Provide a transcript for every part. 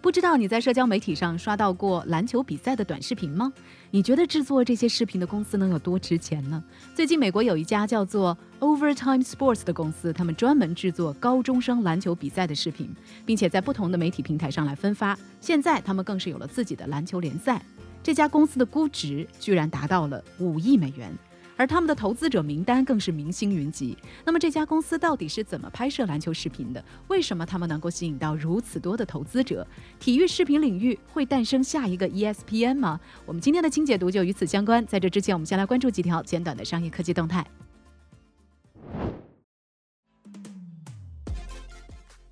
不知道你在社交媒体上刷到过篮球比赛的短视频吗？你觉得制作这些视频的公司能有多值钱呢？最近美国有一家叫做 Overtime Sports 的公司，他们专门制作高中生篮球比赛的视频，并且在不同的媒体平台上来分发。现在他们更是有了自己的篮球联赛。这家公司的估值居然达到了五亿美元。而他们的投资者名单更是明星云集。那么这家公司到底是怎么拍摄篮球视频的？为什么他们能够吸引到如此多的投资者？体育视频领域会诞生下一个 ESPN 吗？我们今天的清解读就与此相关。在这之前，我们先来关注几条简短的商业科技动态。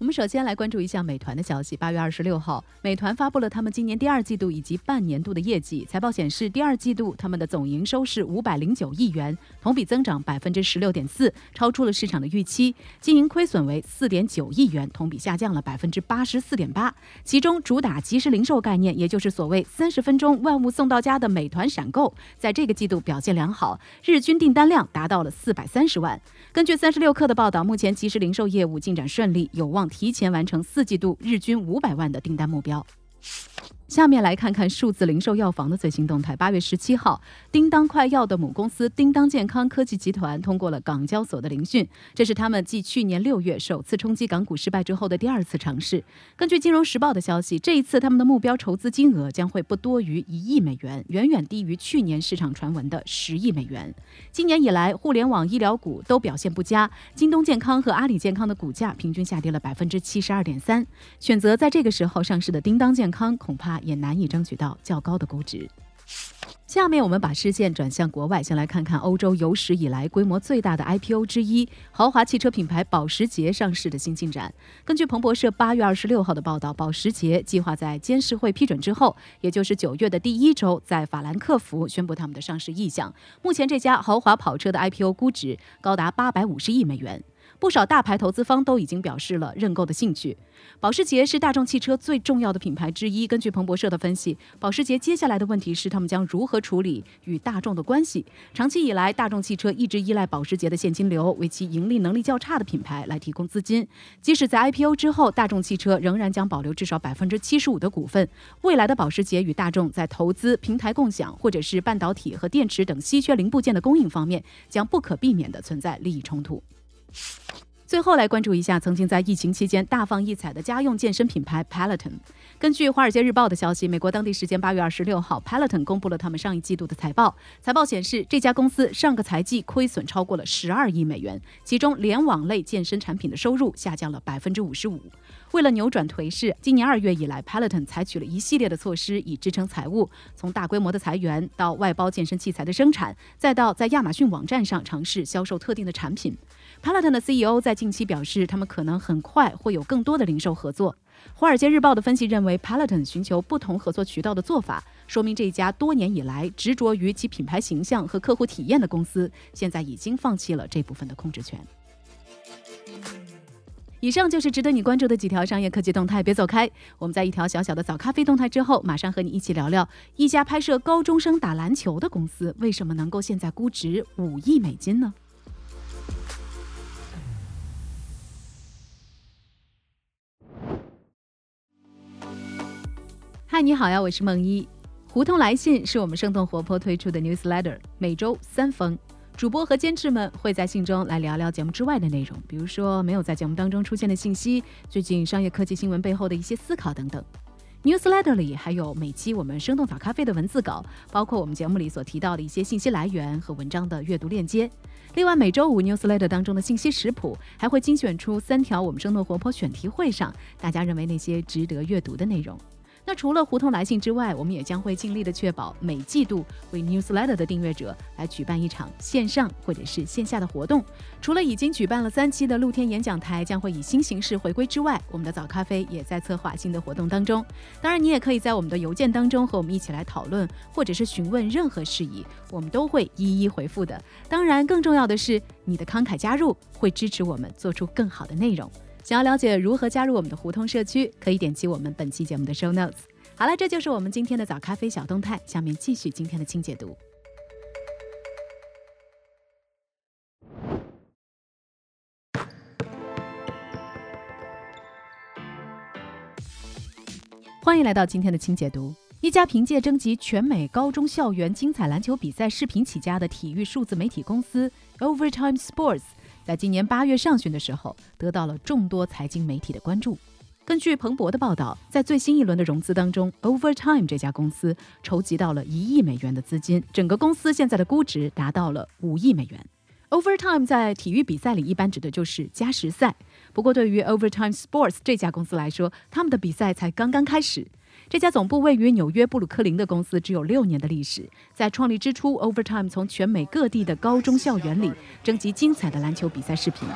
我们首先来关注一下美团的消息。八月二十六号，美团发布了他们今年第二季度以及半年度的业绩。财报显示，第二季度他们的总营收是五百零九亿元，同比增长百分之十六点四，超出了市场的预期。经营亏损为四点九亿元，同比下降了百分之八十四点八。其中，主打即时零售概念，也就是所谓三十分钟万物送到家的美团闪购，在这个季度表现良好，日均订单量达到了四百三十万。根据三十六氪的报道，目前即时零售业务进展顺利，有望提前完成四季度日均五百万的订单目标。下面来看看数字零售药房的最新动态。八月十七号，叮当快药的母公司叮当健康科技集团通过了港交所的聆讯，这是他们继去年六月首次冲击港股失败之后的第二次尝试。根据《金融时报》的消息，这一次他们的目标筹资金额将会不多于一亿美元，远远低于去年市场传闻的十亿美元。今年以来，互联网医疗股都表现不佳，京东健康和阿里健康的股价平均下跌了百分之七十二点三。选择在这个时候上市的叮当健康，恐怕。也难以争取到较高的估值。下面我们把视线转向国外，先来看看欧洲有史以来规模最大的 IPO 之一——豪华汽车品牌保时捷上市的新进展。根据彭博社八月二十六号的报道，保时捷计划在监事会批准之后，也就是九月的第一周，在法兰克福宣布他们的上市意向。目前，这家豪华跑车的 IPO 估值高达八百五十亿美元。不少大牌投资方都已经表示了认购的兴趣。保时捷是大众汽车最重要的品牌之一。根据彭博社的分析，保时捷接下来的问题是他们将如何处理与大众的关系。长期以来，大众汽车一直依赖保时捷的现金流为其盈利能力较差的品牌来提供资金。即使在 IPO 之后，大众汽车仍然将保留至少百分之七十五的股份。未来的保时捷与大众在投资、平台共享或者是半导体和电池等稀缺零部件的供应方面，将不可避免地存在利益冲突。最后来关注一下，曾经在疫情期间大放异彩的家用健身品牌 Peloton。根据《华尔街日报》的消息，美国当地时间八月二十六号，Peloton 公布了他们上一季度的财报。财报显示，这家公司上个财季亏损超过了十二亿美元，其中联网类健身产品的收入下降了百分之五十五。为了扭转颓势，今年二月以来，Peloton 采取了一系列的措施以支撑财务，从大规模的裁员到外包健身器材的生产，再到在亚马逊网站上尝试销售特定的产品。Peloton 的 CEO 在近期表示，他们可能很快会有更多的零售合作。华尔街日报的分析认为，Peloton 寻求不同合作渠道的做法，说明这家多年以来执着于其品牌形象和客户体验的公司，现在已经放弃了这部分的控制权。以上就是值得你关注的几条商业科技动态，别走开。我们在一条小小的早咖啡动态之后，马上和你一起聊聊一家拍摄高中生打篮球的公司，为什么能够现在估值五亿美金呢？嗨，你好呀，我是梦一。胡同来信是我们生动活泼推出的 newsletter，每周三封。主播和监制们会在信中来聊聊节目之外的内容，比如说没有在节目当中出现的信息，最近商业科技新闻背后的一些思考等等。newsletter 里还有每期我们生动早咖啡的文字稿，包括我们节目里所提到的一些信息来源和文章的阅读链接。另外，每周五 newsletter 当中的信息食谱还会精选出三条我们生动活泼选题会上大家认为那些值得阅读的内容。那除了胡同来信之外，我们也将会尽力的确保每季度为 Newsletter 的订阅者来举办一场线上或者是线下的活动。除了已经举办了三期的露天演讲台将会以新形式回归之外，我们的早咖啡也在策划新的活动当中。当然，你也可以在我们的邮件当中和我们一起来讨论，或者是询问任何事宜，我们都会一一回复的。当然，更重要的是你的慷慨加入会支持我们做出更好的内容。想要了解如何加入我们的胡同社区，可以点击我们本期节目的 show notes。好了，这就是我们今天的早咖啡小动态。下面继续今天的清解读。欢迎来到今天的清解读。一家凭借征集全美高中校园精彩篮球比赛视频起家的体育数字媒体公司 Overtime Sports。在今年八月上旬的时候，得到了众多财经媒体的关注。根据彭博的报道，在最新一轮的融资当中，Overtime 这家公司筹集到了一亿美元的资金，整个公司现在的估值达到了五亿美元。Overtime 在体育比赛里一般指的就是加时赛，不过对于 Overtime Sports 这家公司来说，他们的比赛才刚刚开始。这家总部位于纽约布鲁克林的公司只有六年的历史。在创立之初，Overtime 从全美各地的高中校园里征集精彩的篮球比赛视频。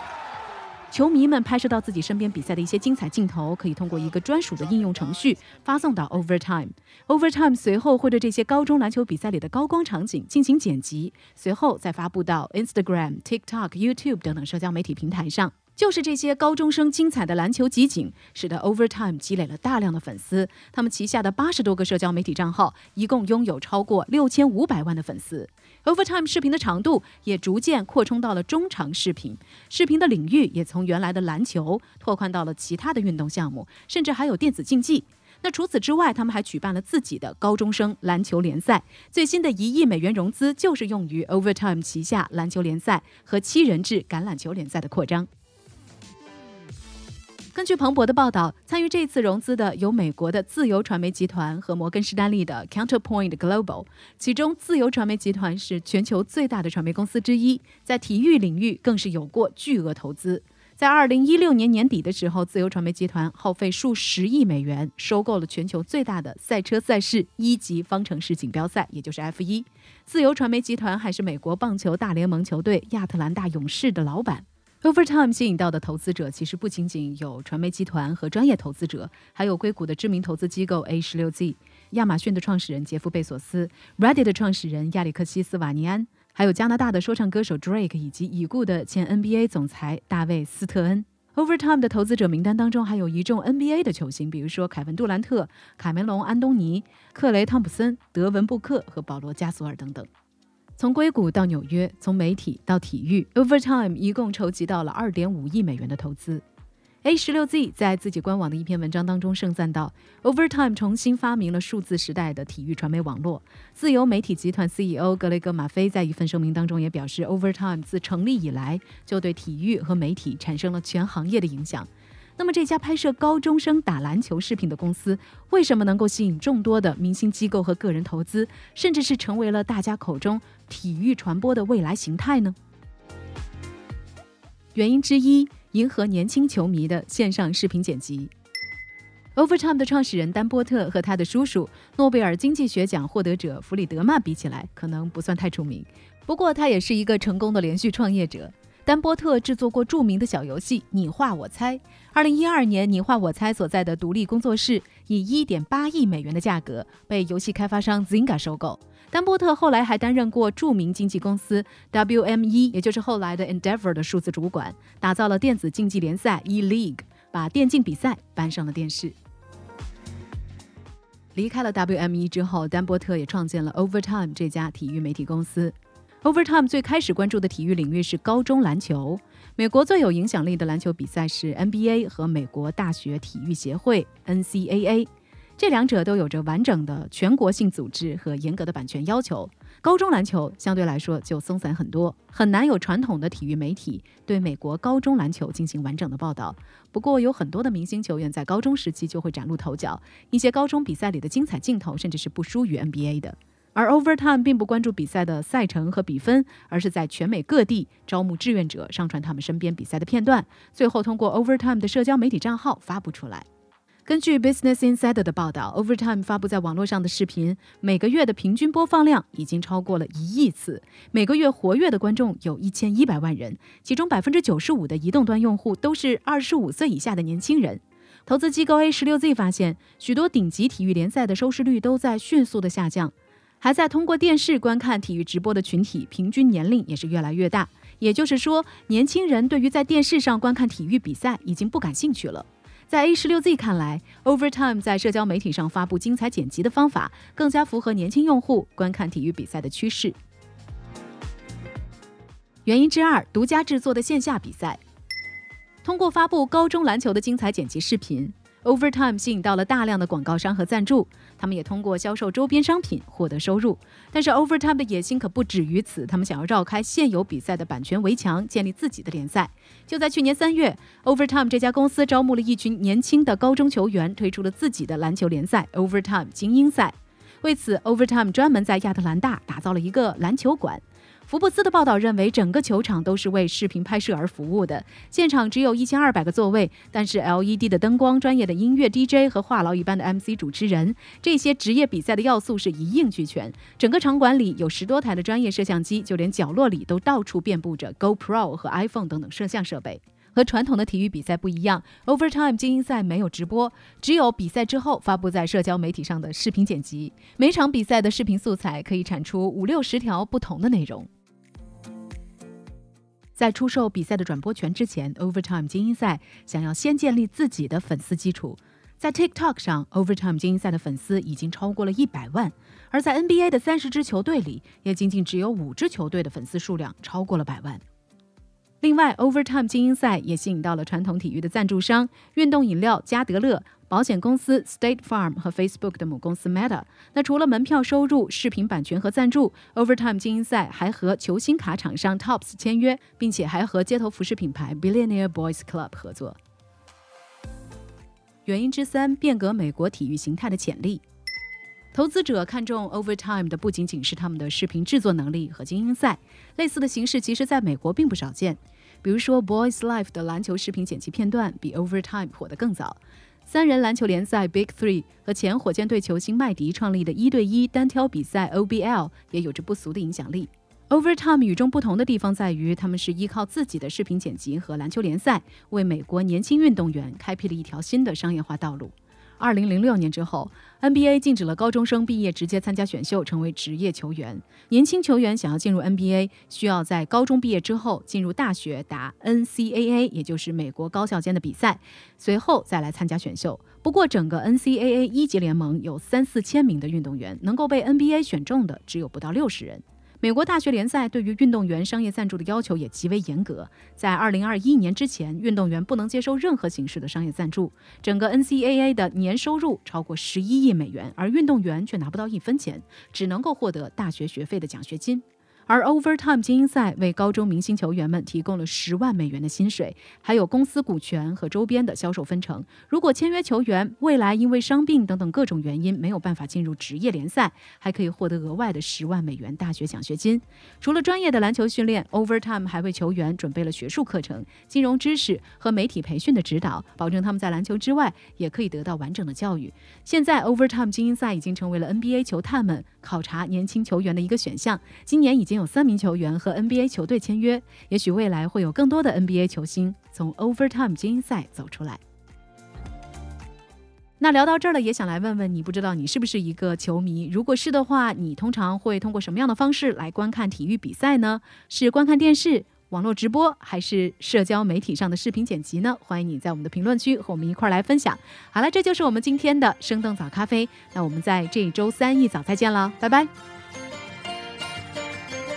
球迷们拍摄到自己身边比赛的一些精彩镜头，可以通过一个专属的应用程序发送到 Overtime。Overtime 随后会对这些高中篮球比赛里的高光场景进行剪辑，随后再发布到 Instagram、TikTok、YouTube 等等社交媒体平台上。就是这些高中生精彩的篮球集锦，使得 Overtime 积累了大量的粉丝。他们旗下的八十多个社交媒体账号，一共拥有超过六千五百万的粉丝。Overtime 视频的长度也逐渐扩充到了中长视频，视频的领域也从原来的篮球拓宽到了其他的运动项目，甚至还有电子竞技。那除此之外，他们还举办了自己的高中生篮球联赛。最新的一亿美元融资就是用于 Overtime 旗下篮球联赛和七人制橄榄球联赛的扩张。根据彭博的报道，参与这次融资的有美国的自由传媒集团和摩根士丹利的 Counterpoint Global。其中，自由传媒集团是全球最大的传媒公司之一，在体育领域更是有过巨额投资。在2016年年底的时候，自由传媒集团耗费数十亿美元收购了全球最大的赛车赛事一级方程式锦标赛，也就是 F1。自由传媒集团还是美国棒球大联盟球队亚特兰大勇士的老板。Overtime 吸引到的投资者其实不仅仅有传媒集团和专业投资者，还有硅谷的知名投资机构 A 十六 Z、亚马逊的创始人杰夫贝索斯、Reddit 的创始人亚历克西斯瓦尼安，还有加拿大的说唱歌手 Drake 以及已故的前 NBA 总裁大卫斯特恩。Overtime 的投资者名单当中还有一众 NBA 的球星，比如说凯文杜兰特、卡梅隆安东尼、克雷汤普森、德文布克和保罗加索尔等等。从硅谷到纽约，从媒体到体育，Overtime 一共筹集到了二点五亿美元的投资。A 十六 Z 在自己官网的一篇文章当中盛赞道：“Overtime 重新发明了数字时代的体育传媒网络。”自由媒体集团 CEO 格雷格马菲在一份声明当中也表示：“Overtime 自成立以来就对体育和媒体产生了全行业的影响。”那么，这家拍摄高中生打篮球视频的公司，为什么能够吸引众多的明星机构和个人投资，甚至是成为了大家口中体育传播的未来形态呢？原因之一，迎合年轻球迷的线上视频剪辑。Overtime 的创始人丹波特和他的叔叔诺贝尔经济学奖获得者弗里德曼比起来，可能不算太出名，不过他也是一个成功的连续创业者。丹波特制作过著名的小游戏《你画我猜》。二零一二年，《你画我猜》所在的独立工作室以一点八亿美元的价格被游戏开发商 Zynga 收购。丹波特后来还担任过著名经纪公司 WME，也就是后来的 Endeavor 的数字主管，打造了电子竞技联赛 E League，把电竞比赛搬上了电视。离开了 WME 之后，丹波特也创建了 Overtime 这家体育媒体公司。Overtime 最开始关注的体育领域是高中篮球。美国最有影响力的篮球比赛是 NBA 和美国大学体育协会 NCAA，这两者都有着完整的全国性组织和严格的版权要求。高中篮球相对来说就松散很多，很难有传统的体育媒体对美国高中篮球进行完整的报道。不过，有很多的明星球员在高中时期就会崭露头角，一些高中比赛里的精彩镜头甚至是不输于 NBA 的。而 Overtime 并不关注比赛的赛程和比分，而是在全美各地招募志愿者，上传他们身边比赛的片段，最后通过 Overtime 的社交媒体账号发布出来。根据 Business Insider 的报道，Overtime 发布在网络上的视频，每个月的平均播放量已经超过了一亿次，每个月活跃的观众有一千一百万人，其中百分之九十五的移动端用户都是二十五岁以下的年轻人。投资机构 A 十六 Z 发现，许多顶级体育联赛的收视率都在迅速的下降，还在通过电视观看体育直播的群体平均年龄也是越来越大，也就是说，年轻人对于在电视上观看体育比赛已经不感兴趣了。在 A 十六 Z 看来，Overtime 在社交媒体上发布精彩剪辑的方法，更加符合年轻用户观看体育比赛的趋势。原因之二：独家制作的线下比赛。通过发布高中篮球的精彩剪辑视频。Overtime 吸引到了大量的广告商和赞助，他们也通过销售周边商品获得收入。但是 Overtime 的野心可不止于此，他们想要绕开现有比赛的版权围墙，建立自己的联赛。就在去年三月，Overtime 这家公司招募了一群年轻的高中球员，推出了自己的篮球联赛 Overtime 精英赛。为此，Overtime 专门在亚特兰大打造了一个篮球馆。福布斯的报道认为，整个球场都是为视频拍摄而服务的。现场只有一千二百个座位，但是 LED 的灯光、专业的音乐 DJ 和话痨一般的 MC 主持人，这些职业比赛的要素是一应俱全。整个场馆里有十多台的专业摄像机，就连角落里都到处遍布着 GoPro 和 iPhone 等等摄像设备。和传统的体育比赛不一样，Overtime 精英赛没有直播，只有比赛之后发布在社交媒体上的视频剪辑。每场比赛的视频素材可以产出五六十条不同的内容。在出售比赛的转播权之前，Overtime 精英赛想要先建立自己的粉丝基础。在 TikTok 上，Overtime 精英赛的粉丝已经超过了一百万；而在 NBA 的三十支球队里，也仅仅只有五支球队的粉丝数量超过了百万。另外，Overtime 精英赛也吸引到了传统体育的赞助商——运动饮料加德乐。保险公司 State Farm 和 Facebook 的母公司 Meta。那除了门票收入、视频版权和赞助，Overtime 精英赛还和球星卡厂商 Tops 签约，并且还和街头服饰品牌 Billionaire Boys Club 合作。原因之三：变革美国体育形态的潜力。投资者看中 Overtime 的不仅仅是他们的视频制作能力和精英赛，类似的形式其实在美国并不少见。比如说 Boys Life 的篮球视频剪辑片段比 Overtime 火得更早。三人篮球联赛 Big Three 和前火箭队球星麦迪创立的一对一单挑比赛 OBL 也有着不俗的影响力。Overtime 与众不同的地方在于，他们是依靠自己的视频剪辑和篮球联赛，为美国年轻运动员开辟了一条新的商业化道路。二零零六年之后，NBA 禁止了高中生毕业直接参加选秀成为职业球员。年轻球员想要进入 NBA，需要在高中毕业之后进入大学打 NCAA，也就是美国高校间的比赛，随后再来参加选秀。不过，整个 NCAA 一级联盟有三四千名的运动员，能够被 NBA 选中的只有不到六十人。美国大学联赛对于运动员商业赞助的要求也极为严格，在二零二一年之前，运动员不能接受任何形式的商业赞助。整个 NCAA 的年收入超过十一亿美元，而运动员却拿不到一分钱，只能够获得大学学费的奖学金。而 Overtime 精英赛为高中明星球员们提供了十万美元的薪水，还有公司股权和周边的销售分成。如果签约球员未来因为伤病等等各种原因没有办法进入职业联赛，还可以获得额外的十万美元大学奖学金。除了专业的篮球训练，Overtime 还为球员准备了学术课程、金融知识和媒体培训的指导，保证他们在篮球之外也可以得到完整的教育。现在，Overtime 精英赛已经成为了 NBA 球探们考察年轻球员的一个选项。今年已经。有三名球员和 NBA 球队签约，也许未来会有更多的 NBA 球星从 Overtime 精英赛走出来。那聊到这儿了，也想来问问你，不知道你是不是一个球迷？如果是的话，你通常会通过什么样的方式来观看体育比赛呢？是观看电视、网络直播，还是社交媒体上的视频剪辑呢？欢迎你在我们的评论区和我们一块儿来分享。好了，这就是我们今天的生动早咖啡。那我们在这周三一早再见了，拜拜。